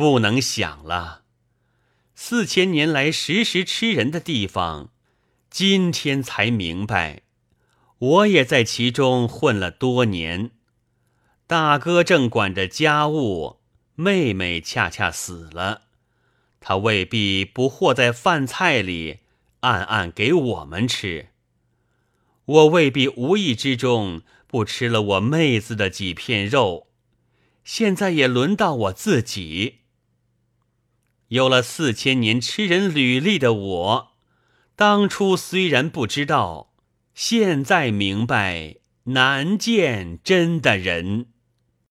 不能想了。四千年来时时吃人的地方，今天才明白。我也在其中混了多年。大哥正管着家务，妹妹恰恰死了，他未必不和在饭菜里，暗暗给我们吃。我未必无意之中不吃了我妹子的几片肉，现在也轮到我自己。有了四千年吃人履历的我，当初虽然不知道，现在明白难见真的人。